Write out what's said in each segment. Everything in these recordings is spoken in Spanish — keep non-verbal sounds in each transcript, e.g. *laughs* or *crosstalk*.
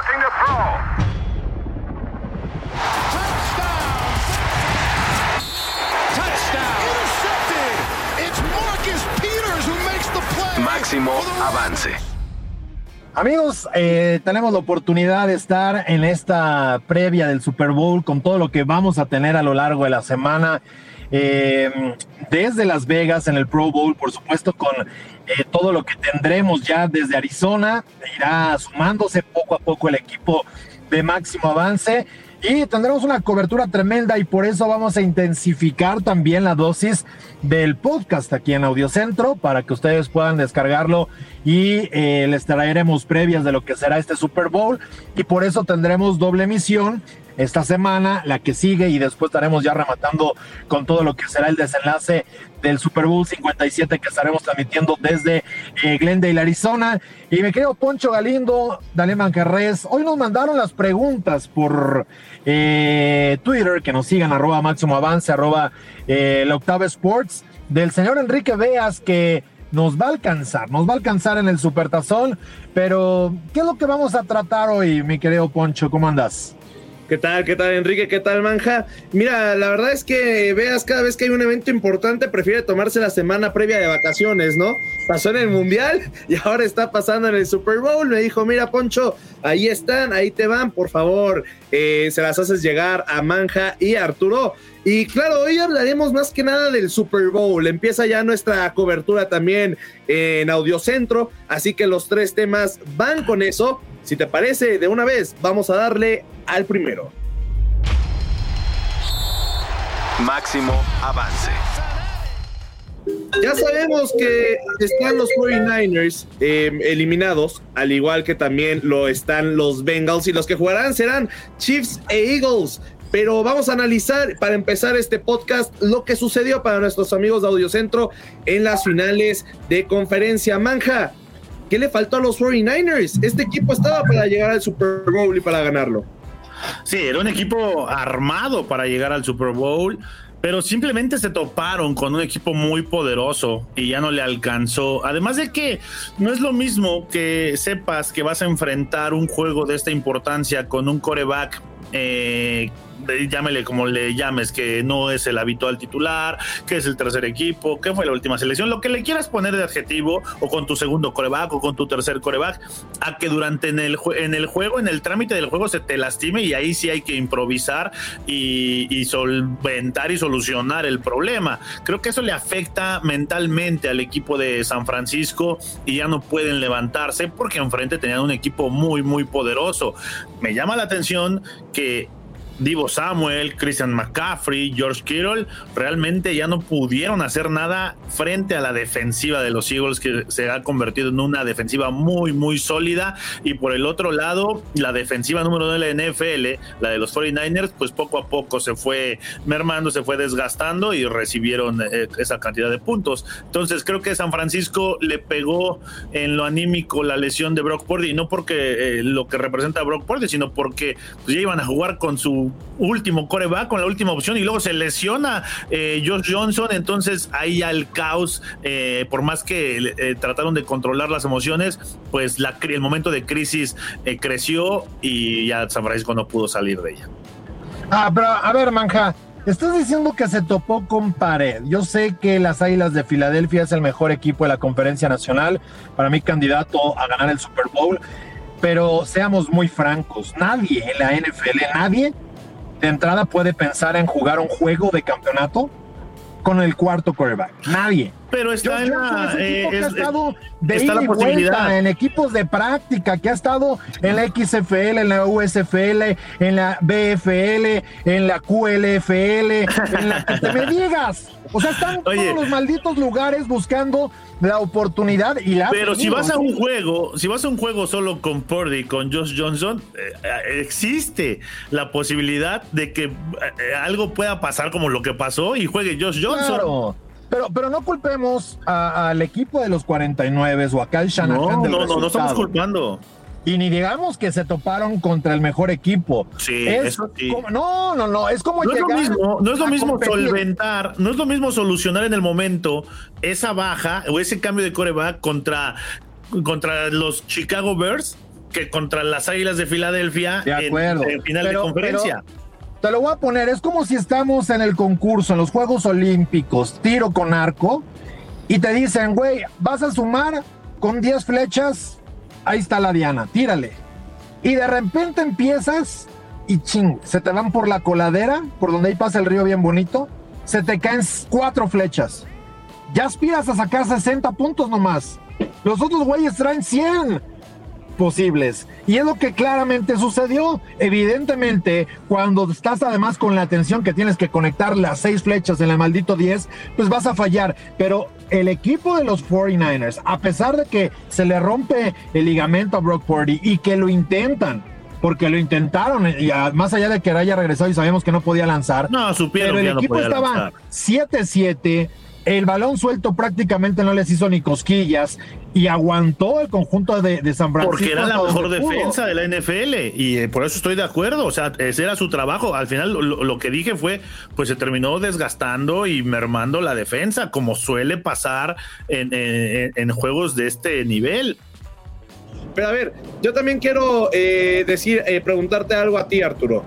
Looking to throw. Máximo avance. Amigos, eh, tenemos la oportunidad de estar en esta previa del Super Bowl con todo lo que vamos a tener a lo largo de la semana. Eh, desde Las Vegas en el Pro Bowl, por supuesto, con eh, todo lo que tendremos ya desde Arizona, irá sumándose poco a poco el equipo de máximo avance y tendremos una cobertura tremenda y por eso vamos a intensificar también la dosis del podcast aquí en Audiocentro para que ustedes puedan descargarlo y eh, les traeremos previas de lo que será este Super Bowl. Y por eso tendremos doble emisión esta semana, la que sigue y después estaremos ya rematando con todo lo que será el desenlace del Super Bowl 57 que estaremos transmitiendo desde eh, Glendale, Arizona. Y me creo Poncho Galindo, Daniel Mancarres, hoy nos mandaron las preguntas por eh, Twitter, que nos sigan arroba máximo avance, arroba eh, la octava sports, del señor Enrique Veas que nos va a alcanzar, nos va a alcanzar en el Supertazón, pero ¿qué es lo que vamos a tratar hoy, mi querido Poncho? ¿Cómo andas? ¿Qué tal? ¿Qué tal, Enrique? ¿Qué tal, Manja? Mira, la verdad es que veas cada vez que hay un evento importante, prefiere tomarse la semana previa de vacaciones, ¿no? Pasó en el Mundial y ahora está pasando en el Super Bowl. Me dijo, mira, Poncho, ahí están, ahí te van, por favor, eh, se las haces llegar a Manja y a Arturo. Y claro, hoy hablaremos más que nada del Super Bowl. Empieza ya nuestra cobertura también en Audiocentro, así que los tres temas van con eso. Si te parece, de una vez vamos a darle al primero. Máximo avance. Ya sabemos que están los 49ers eh, eliminados, al igual que también lo están los Bengals y los que jugarán serán Chiefs e Eagles. Pero vamos a analizar para empezar este podcast lo que sucedió para nuestros amigos de Audiocentro en las finales de conferencia Manja. ¿Qué le faltó a los 49ers? Este equipo estaba para llegar al Super Bowl y para ganarlo. Sí, era un equipo armado para llegar al Super Bowl, pero simplemente se toparon con un equipo muy poderoso y ya no le alcanzó. Además de que no es lo mismo que sepas que vas a enfrentar un juego de esta importancia con un coreback eh, llámele como le llames, que no es el habitual titular, que es el tercer equipo, que fue la última selección, lo que le quieras poner de adjetivo, o con tu segundo coreback, o con tu tercer coreback, a que durante en el, en el juego, en el trámite del juego se te lastime y ahí sí hay que improvisar y, y solventar y solucionar el problema. Creo que eso le afecta mentalmente al equipo de San Francisco y ya no pueden levantarse porque enfrente tenían un equipo muy, muy poderoso. Me llama la atención que Divo Samuel, Christian McCaffrey, George Kittle, realmente ya no pudieron hacer nada frente a la defensiva de los Eagles, que se ha convertido en una defensiva muy, muy sólida. Y por el otro lado, la defensiva número uno de la NFL, la de los 49ers, pues poco a poco se fue mermando, se fue desgastando y recibieron eh, esa cantidad de puntos. Entonces creo que San Francisco le pegó en lo anímico la lesión de Brock Purdy, no porque eh, lo que representa Brock Purdy, sino porque pues, ya iban a jugar con su último coreback, con la última opción, y luego se lesiona eh, Josh Johnson, entonces ahí al caos, eh, por más que eh, trataron de controlar las emociones, pues el momento de crisis eh, creció y ya San Francisco no pudo salir de ella. Ah, pero a ver, Manja, estás diciendo que se topó con pared. Yo sé que las Águilas de Filadelfia es el mejor equipo de la Conferencia Nacional, para mí candidato a ganar el Super Bowl, pero seamos muy francos, nadie en la NFL, nadie de entrada puede pensar en jugar un juego de campeonato con el cuarto quarterback. Nadie. Pero está en la, eh, ha es- estado de está la posibilidad. en equipos de práctica, que ha estado en la XFL, en la USFL, en la BFL, en la QLFL, en la que te me digas. O sea, están Oye. todos los malditos lugares buscando la oportunidad y la. Pero si vas a un juego, si vas a un juego solo con Purdy, con Josh Johnson, eh, eh, existe la posibilidad de que eh, algo pueda pasar como lo que pasó y juegue Josh Johnson. Claro. Pero, pero no culpemos a- al equipo de los 49 o a Kyle Shanahan No, del no, no, no estamos culpando. Y ni digamos que se toparon contra el mejor equipo. Sí, Es eso sí. como- no, no, no, es como No es lo llegar mismo, no es lo mismo competir. solventar, no es lo mismo solucionar en el momento esa baja o ese cambio de coreback contra, contra los Chicago Bears que contra las Águilas de Filadelfia De acuerdo. En, en final Pero- de conferencia. Te lo voy a poner, es como si estamos en el concurso, en los Juegos Olímpicos, tiro con arco, y te dicen, güey, vas a sumar con 10 flechas, ahí está la diana, tírale. Y de repente empiezas y ching, se te van por la coladera, por donde ahí pasa el río bien bonito, se te caen cuatro flechas. Ya aspiras a sacar 60 puntos nomás. Los otros güeyes traen 100 posibles. Y es lo que claramente sucedió. Evidentemente, cuando estás además con la atención que tienes que conectar las seis flechas en el maldito 10, pues vas a fallar. Pero el equipo de los 49ers, a pesar de que se le rompe el ligamento a Brock Purdy y que lo intentan, porque lo intentaron, y más allá de que haya regresado y sabíamos que no podía lanzar, No, supieron pero el que ya no equipo podía estaba lanzar. 7-7. El balón suelto prácticamente no les hizo ni cosquillas y aguantó el conjunto de, de San Francisco. Porque era la mejor defensa de la NFL y eh, por eso estoy de acuerdo. O sea, ese era su trabajo. Al final lo, lo que dije fue, pues se terminó desgastando y mermando la defensa, como suele pasar en, en- en juegos de este nivel. Pero a ver, yo también quiero eh, decir, eh, preguntarte algo a ti, Arturo.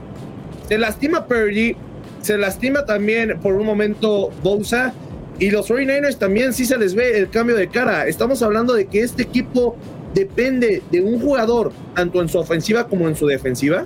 Se lastima Purdy, se lastima también por un momento Bosa, y los 49ers también sí se les ve el cambio de cara. Estamos hablando de que este equipo depende de un jugador, tanto en su ofensiva como en su defensiva.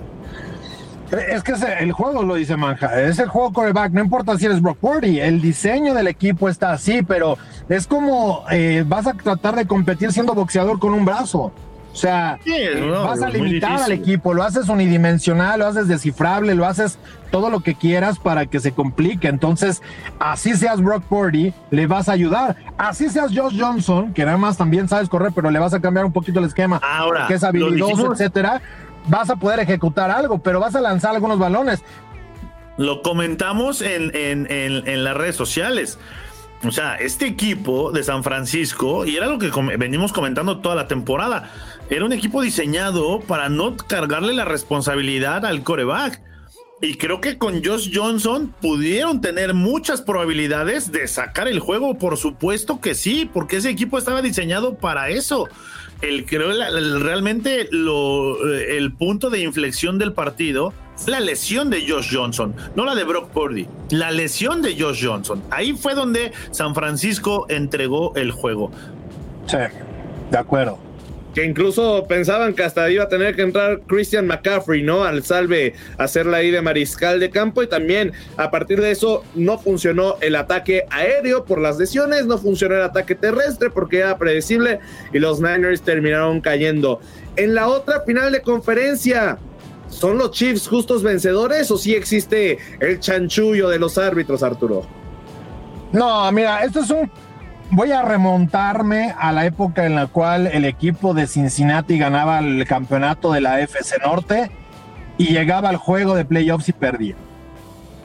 Es que el juego lo dice Manja, es el juego coreback, no importa si eres Brock Purdy, el diseño del equipo está así, pero es como eh, vas a tratar de competir siendo boxeador con un brazo. O sea, Sí, es, no, vas a limitar al equipo, lo haces unidimensional, lo haces descifrable, lo haces todo lo que quieras para que se complique. Entonces, así seas Brock Purdy, le vas a ayudar. Así seas Josh Johnson, que nada más también sabes correr, pero le vas a cambiar un poquito el esquema, Ahora, que es habilidoso, etcétera. Vas a poder ejecutar algo, pero vas a lanzar algunos balones. Lo comentamos en, en, en, en las redes sociales. O sea, este equipo de San Francisco, y era lo que venimos comentando toda la temporada, era un equipo diseñado para no cargarle la responsabilidad al coreback. Y creo que con Josh Johnson pudieron tener muchas probabilidades de sacar el juego, por supuesto que sí, porque ese equipo estaba diseñado para eso. El, creo realmente lo, eh, el punto de inflexión del partido la lesión de Josh Johnson, no la de Brock Purdy, la lesión de Josh Johnson. Ahí fue donde San Francisco entregó el juego. Sí, de acuerdo. Que incluso pensaban que hasta iba a tener que entrar Christian McCaffrey, ¿no? Al salve, hacerla ahí de mariscal de campo. Y también a partir de eso no funcionó el ataque aéreo por las lesiones, no funcionó el ataque terrestre porque era predecible y los Niners terminaron cayendo. En la otra final de conferencia, ¿son los Chiefs justos vencedores o sí existe el chanchullo de los árbitros, Arturo? No, mira, esto es un. Voy a remontarme a la época en la cual el equipo de Cincinnati ganaba el campeonato de la FC Norte y llegaba al juego de playoffs y perdía.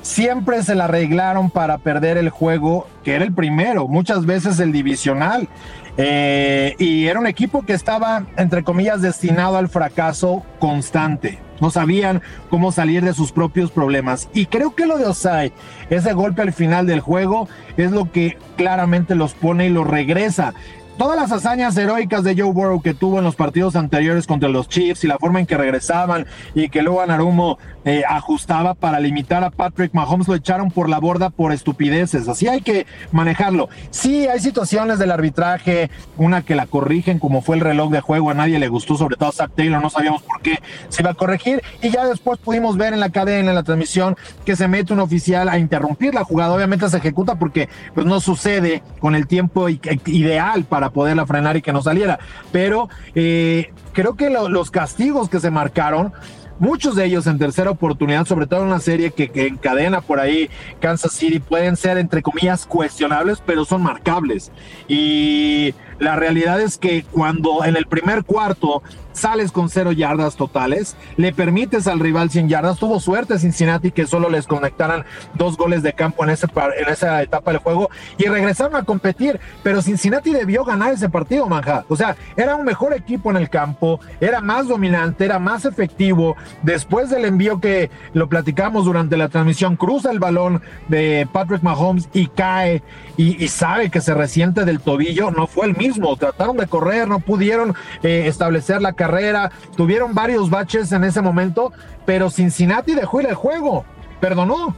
Siempre se la arreglaron para perder el juego, que era el primero, muchas veces el divisional. Eh, y era un equipo que estaba, entre comillas, destinado al fracaso constante. No sabían cómo salir de sus propios problemas. Y creo que lo de Osai, ese golpe al final del juego, es lo que claramente los pone y los regresa. Todas las hazañas heroicas de Joe Burrow que tuvo en los partidos anteriores contra los Chiefs y la forma en que regresaban y que luego Anarumo eh, ajustaba para limitar a Patrick Mahomes lo echaron por la borda por estupideces. Así hay que manejarlo. Sí, hay situaciones del arbitraje, una que la corrigen como fue el reloj de juego, a nadie le gustó, sobre todo a Zach Taylor, no sabíamos por qué se iba a corregir y ya después pudimos ver en la cadena, en la transmisión, que se mete un oficial a interrumpir la jugada. Obviamente se ejecuta porque pues no sucede con el tiempo ideal para poderla frenar y que no saliera. Pero eh, creo que lo- los castigos que se marcaron muchos de ellos en tercera oportunidad, sobre todo en una serie que, que encadena por ahí Kansas City, pueden ser entre comillas cuestionables, pero son marcables. Y la realidad es que cuando en el primer cuarto sales con cero yardas totales, le permites al rival 100 yardas, tuvo suerte Cincinnati que solo les conectaran dos goles de campo en, ese, en esa etapa del juego y regresaron a competir, pero Cincinnati debió ganar ese partido, manja. O sea, era un mejor equipo en el campo, era más dominante, era más efectivo. Después del envío que lo platicamos durante la transmisión, cruza el balón de Patrick Mahomes y cae y, y sabe que se resiente del tobillo, no fue el mismo, trataron de correr, no pudieron eh, establecer la carrera, tuvieron varios baches en ese momento, pero Cincinnati dejó ir el juego, perdonó.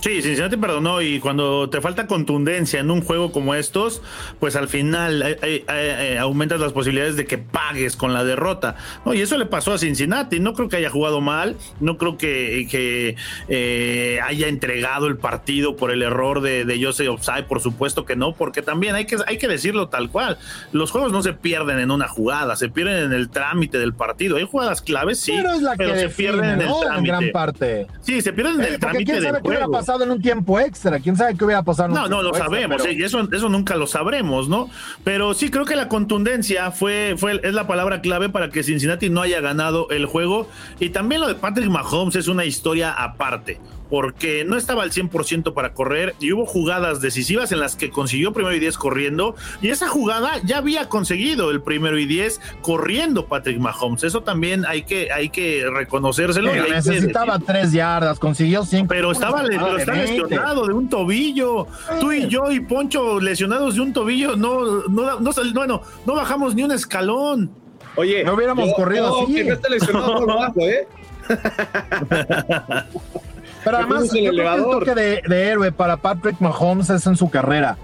Sí, Cincinnati perdonó y cuando te falta contundencia en un juego como estos, pues al final eh, eh, aumentas las posibilidades de que pagues con la derrota. No, y eso le pasó a Cincinnati. No creo que haya jugado mal, no creo que, que eh, haya entregado el partido por el error de, de Jose Offside, por supuesto que no, porque también hay que, hay que decirlo tal cual. Los juegos no se pierden en una jugada, se pierden en el trámite del partido. Hay jugadas claves, sí, pero, se pierden en el trámite. En gran parte. Sí, se pierden en el trámite del juego en un tiempo extra. ¿Quién sabe qué hubiera pasado? no, no lo sabemos. eso, eso nunca lo sabremos, ¿no? Pero sí creo que la contundencia fue, fue, es la palabra clave para que Cincinnati no haya ganado el juego. Y también lo de Patrick Mahomes es una historia aparte porque no estaba al 100% para correr y hubo jugadas decisivas en las que consiguió primero y 10 corriendo y esa jugada ya había conseguido el primero y 10 corriendo Patrick Mahomes. Eso también hay que, hay que reconocérselo. necesitaba tres yardas, consiguió cinco. Pero estaba, lesionado de un tobillo. Tú y yo y Poncho lesionados de un tobillo, no, no, no, bueno, no bajamos ni un escalón. Oye, no hubiéramos corrido así. Que no lesionado bajo, ¿eh? *laughs* Pero además, el toque de, héroe para Patrick Mahomes es en su carrera.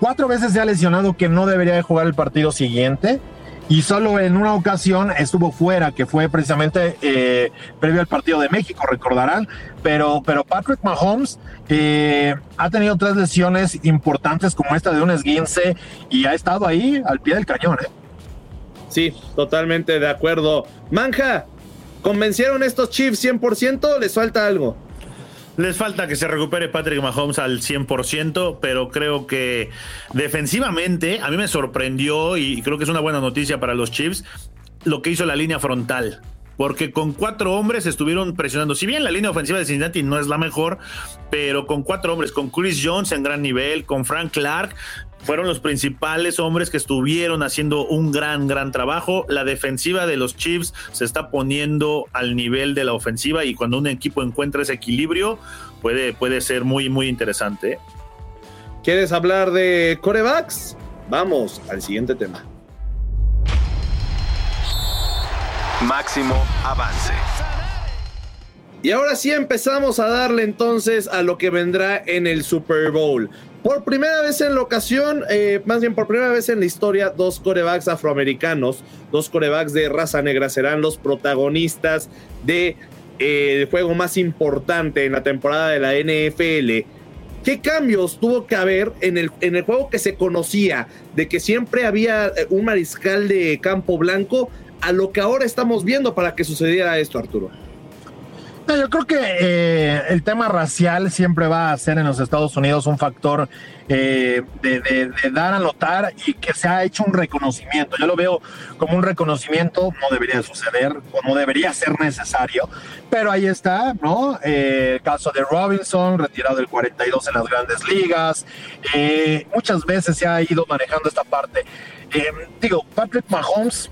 Cuatro veces se ha lesionado que no debería de jugar el partido siguiente y solo en una ocasión estuvo fuera, que fue precisamente eh, previo al partido de México, recordarán. Pero, pero Patrick Mahomes eh, ha tenido tres lesiones importantes como esta de un esguince y ha estado ahí al pie del cañón. ¿eh? Sí, totalmente de acuerdo. Manja, ¿convencieron estos Chiefs 100%? ¿Les falta algo? Les falta que se recupere Patrick Mahomes al 100%, pero creo que defensivamente a mí me sorprendió y creo que es una buena noticia para los Chiefs lo que hizo la línea frontal porque con cuatro hombres estuvieron presionando. Si bien la línea ofensiva de Cincinnati no es la mejor, pero con cuatro hombres, con Chris Jones en gran nivel, con Frank Clark, fueron los principales hombres que estuvieron haciendo un gran, gran trabajo. La defensiva de los Chiefs se está poniendo al nivel de la ofensiva y cuando un equipo encuentra ese equilibrio puede, puede ser muy, muy interesante. ¿Quieres hablar de corebacks? Vamos al siguiente tema. Máximo avance. Y ahora sí empezamos a darle entonces a lo que vendrá en el Super Bowl. Por primera vez en la ocasión, eh, más bien por primera vez en la historia, dos corebacks afroamericanos, dos corebacks de raza negra serán los protagonistas del de, eh, juego más importante en la temporada de la NFL. ¿Qué cambios tuvo que haber en el, en el juego que se conocía de que siempre había eh, un mariscal de campo blanco a lo que ahora estamos viendo para que sucediera esto, Arturo? yo creo que eh, el tema racial siempre va a ser en los Estados Unidos un factor eh, de, dar a notar y que se ha hecho un reconocimiento. Yo lo veo como un reconocimiento, no debería suceder o no debería ser necesario, pero ahí está, ¿no? Eh, el caso de Robinson, retirado del 42 en las grandes ligas. muchas veces se ha ido manejando esta parte. digo, Patrick Mahomes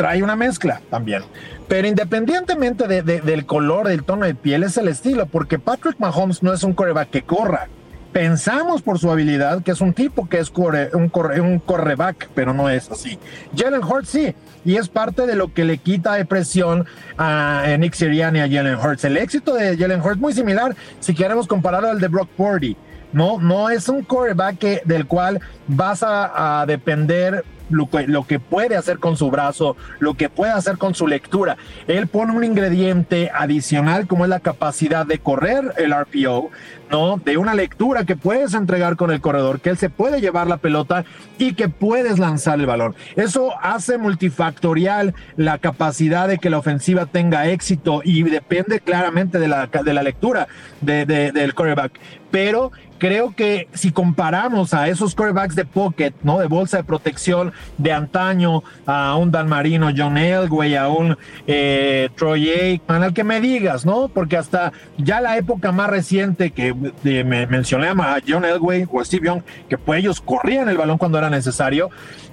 trae una mezcla también. Pero independientemente del color, del tono de piel, es el estilo, porque Patrick Mahomes no es un coreback que corra. Pensamos por su habilidad que es un tipo que es un, un correback, pero no es así. Jalen Hurts sí, y es parte de lo que le quita presión a Nick Sirianni y a Jalen Hurts. El éxito de Jalen Hurts muy similar, si queremos compararlo al de Brock Purdy. No, no es un coreback del cual vas a depender lo que, puede hacer con su brazo, lo que puede hacer con su lectura. Él pone un ingrediente adicional como es la capacidad de correr el RPO, ¿no? De una lectura que puedes entregar con el corredor, que él se puede llevar la pelota y que puedes lanzar el balón. Eso hace multifactorial la capacidad de que la ofensiva tenga éxito y depende claramente de la, de la lectura de, del quarterback. Pero creo que si comparamos a esos quarterbacks de pocket, ¿no? De bolsa de protección de antaño, a un Dan Marino, John Elway, a un eh, Troy Aikman, al que me digas, ¿no? Porque hasta ya la época más reciente que me mencioné a John Elway o Steve Young, que pues ellos corrían el balón cuando era necesario,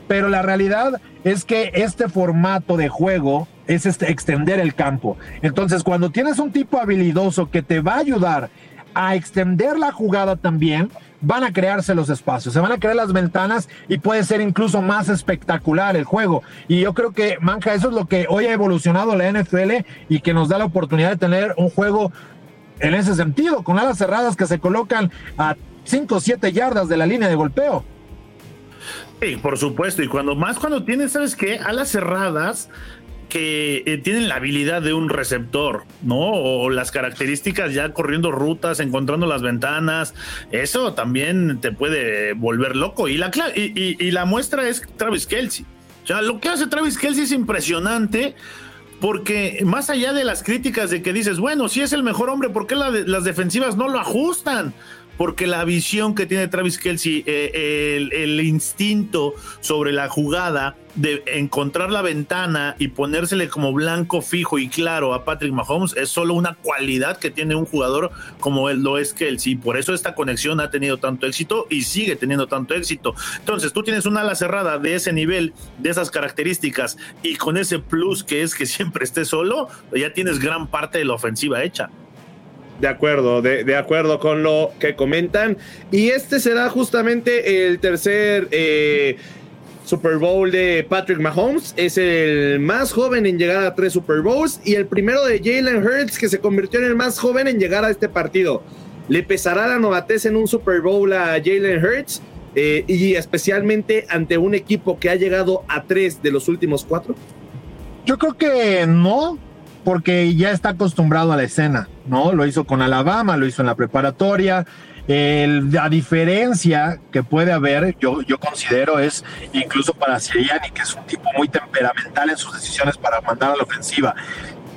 pero la realidad es que este formato de juego es este, extender el campo. Entonces, cuando tienes un tipo habilidoso que te va a ayudar a extender la jugada también, van a crearse los espacios, se van a crear las ventanas y puede ser incluso más espectacular el juego. Y yo creo que, Manja, eso es lo que hoy ha evolucionado la NFL y que nos da la oportunidad de tener un juego en ese sentido, con alas cerradas que se colocan a 5 o 7 yardas de la línea de golpeo. Sí, por supuesto, y cuando más cuando tienes, ¿sabes qué? Alas cerradas que eh, tienen la habilidad de un receptor, ¿no? O las características ya corriendo rutas, encontrando las ventanas, eso también te puede volver loco. Y la, y, y, la muestra es Travis Kelsey. O sea, lo que hace Travis Kelsey es impresionante porque más allá de las críticas de que dices, bueno, si es el mejor hombre, ¿por qué las defensivas no lo ajustan? Porque la visión que tiene Travis Kelsey, eh, el, instinto sobre la jugada de encontrar la ventana y ponérsele como blanco fijo y claro a Patrick Mahomes es solo una cualidad que tiene un jugador como él lo es Kelsey. Por eso esta conexión ha tenido tanto éxito y sigue teniendo tanto éxito. Entonces tú tienes una ala cerrada de ese nivel, de esas características y con ese plus que es que siempre esté solo, ya tienes gran parte de la ofensiva hecha. De acuerdo, de, acuerdo con lo que comentan. Y este será justamente el tercer eh, Super Bowl de Patrick Mahomes. Es el más joven en llegar a tres Super Bowls. Y el primero de Jalen Hurts, que se convirtió en el más joven en llegar a este partido. ¿Le pesará la novatez en un Super Bowl a Jalen Hurts? Eh, y especialmente ante un equipo que ha llegado a tres de los últimos cuatro. Yo creo que no, porque ya está acostumbrado a la escena, ¿no? Lo hizo con Alabama, lo hizo en la preparatoria. la diferencia que puede haber, yo, yo considero, es incluso para Siriani, que es un tipo muy temperamental en sus decisiones para mandar a la ofensiva.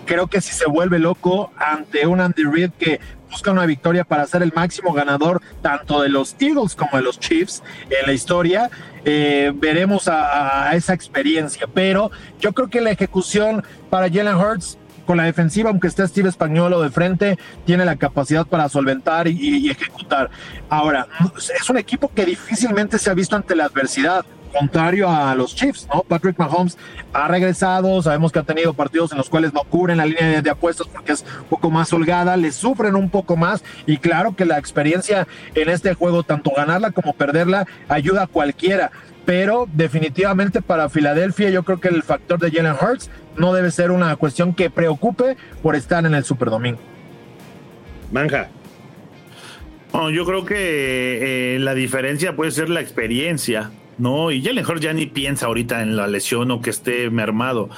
Creo que si se vuelve loco ante un Andy Reid que busca una victoria para ser el máximo ganador tanto de los Eagles como de los Chiefs en la historia, eh, veremos a, a, esa experiencia. Pero yo creo que la ejecución para Jalen Hurts con la defensiva, aunque esté Steve Españolo de frente, tiene la capacidad para solventar y, ejecutar. Ahora, es un equipo que difícilmente se ha visto ante la adversidad contrario a los Chiefs, ¿no? Patrick Mahomes ha regresado, sabemos que ha tenido partidos en los cuales no cubren la línea de, apuestas porque es un poco más holgada, le sufren un poco más y claro que la experiencia en este juego, tanto ganarla como perderla, ayuda a cualquiera pero definitivamente para Filadelfia yo creo que el factor de Jalen Hurts no debe ser una cuestión que preocupe por estar en el Super Domingo. Manja. yo creo que eh, la diferencia puede ser la experiencia. ¿No? Y Jalen Hurts ya ni piensa ahorita en la lesión o que esté mermado.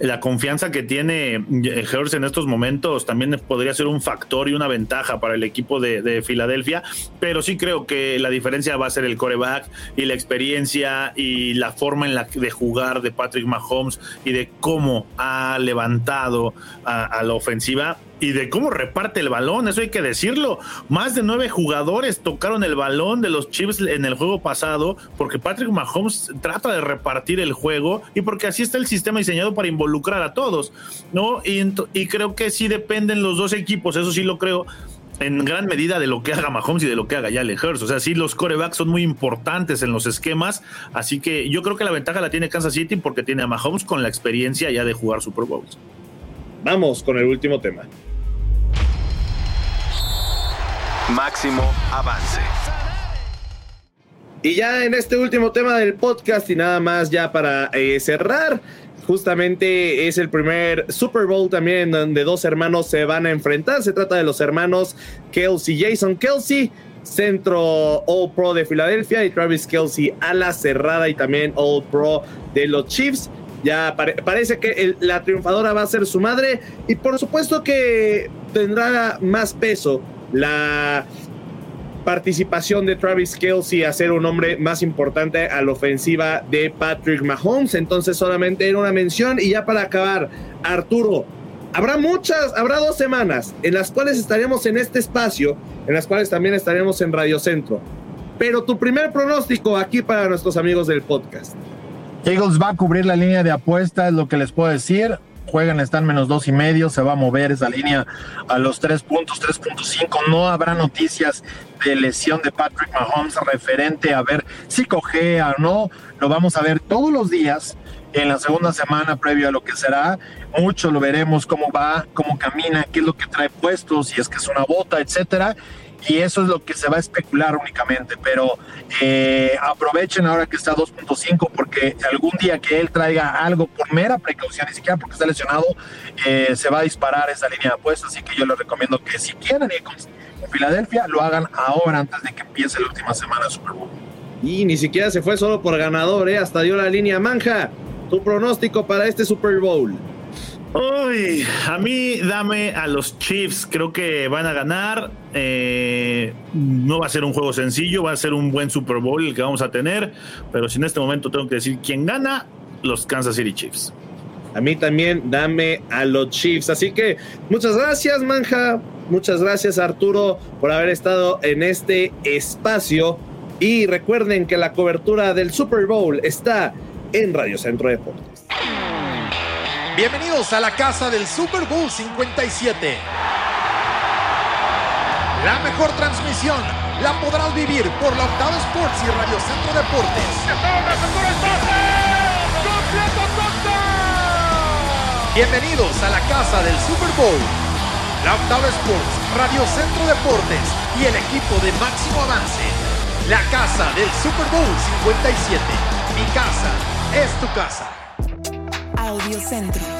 La confianza que tiene Hurts en estos momentos también podría ser un factor y una ventaja para el equipo de, Filadelfia, pero sí creo que la diferencia va a ser el coreback y la experiencia y la forma en la de jugar de Patrick Mahomes y de cómo ha levantado a la ofensiva y de cómo reparte el balón, eso hay que decirlo. Más de nueve jugadores tocaron el balón de los Chiefs en el juego pasado porque Patrick Mahomes trata de repartir el juego y porque así está el sistema diseñado para involucrar a todos, ¿no? Y, creo que sí dependen los dos equipos, eso sí lo creo en gran medida de lo que haga Mahomes y de lo que haga Jalen Hurts. O sea, sí, los corebacks son muy importantes en los esquemas. Así que yo creo que la ventaja la tiene Kansas City porque tiene a Mahomes con la experiencia ya de jugar Super Bowls. Vamos con el último tema. Máximo avance. Y ya en este último tema del podcast y nada más ya para eh, cerrar, justamente es el primer Super Bowl también donde dos hermanos se van a enfrentar. Se trata de los hermanos Kelsey, Jason Kelsey, centro All Pro de Filadelfia y Travis Kelsey, ala cerrada y también All Pro de los Chiefs. Ya parece que la triunfadora va a ser su madre y por supuesto que tendrá más peso la participación de Travis Kelsey a ser un hombre más importante a la ofensiva de Patrick Mahomes. Entonces solamente era una mención y ya para acabar, Arturo, habrá muchas, habrá dos semanas en las cuales estaremos en este espacio, en las cuales también estaremos en Radio Centro. Pero tu primer pronóstico aquí para nuestros amigos del podcast. Eagles va a cubrir la línea de apuesta, es lo que les puedo decir juegan, están menos dos y medio, se va a mover esa línea a los tres puntos, 3.5. No habrá noticias de lesión de Patrick Mahomes referente a ver si cogea o no. Lo vamos a ver todos los días en la segunda semana previo a lo que será. Mucho lo veremos cómo va, cómo camina, qué es lo que trae puesto, si es que es una bota, etcétera. Y eso es lo que se va a especular únicamente, pero eh, aprovechen ahora que está 2.5 porque algún día que él traiga algo por mera precaución, ni siquiera porque está lesionado, eh, se va a disparar esa línea de apuestas, así que yo les recomiendo que si quieren ir con, Filadelfia, lo hagan ahora antes de que empiece la última semana de Super Bowl. Y ni siquiera se fue solo por ganador, ¿eh? hasta dio la línea manja. Tu pronóstico para este Super Bowl. Uy, a mí dame a los Chiefs, creo que van a ganar. Eh, no va a ser un juego sencillo, va a ser un buen Super Bowl el que vamos a tener, pero si en este momento tengo que decir quién gana, los Kansas City Chiefs. A mí también dame a los Chiefs. Así que muchas gracias, Manja. Muchas gracias, Arturo, por haber estado en este espacio. Y recuerden que la cobertura del Super Bowl está en Radio Centro Deportes. Bienvenidos a la casa del Super Bowl 57. La mejor transmisión la podrás vivir por la Octava Sports y Radio Centro Deportes. Bienvenidos a la casa del Super Bowl. La Octava Sports, Radio Centro Deportes y el equipo de máximo avance. La casa del Super Bowl 57. Mi casa es tu casa. Audio Centro.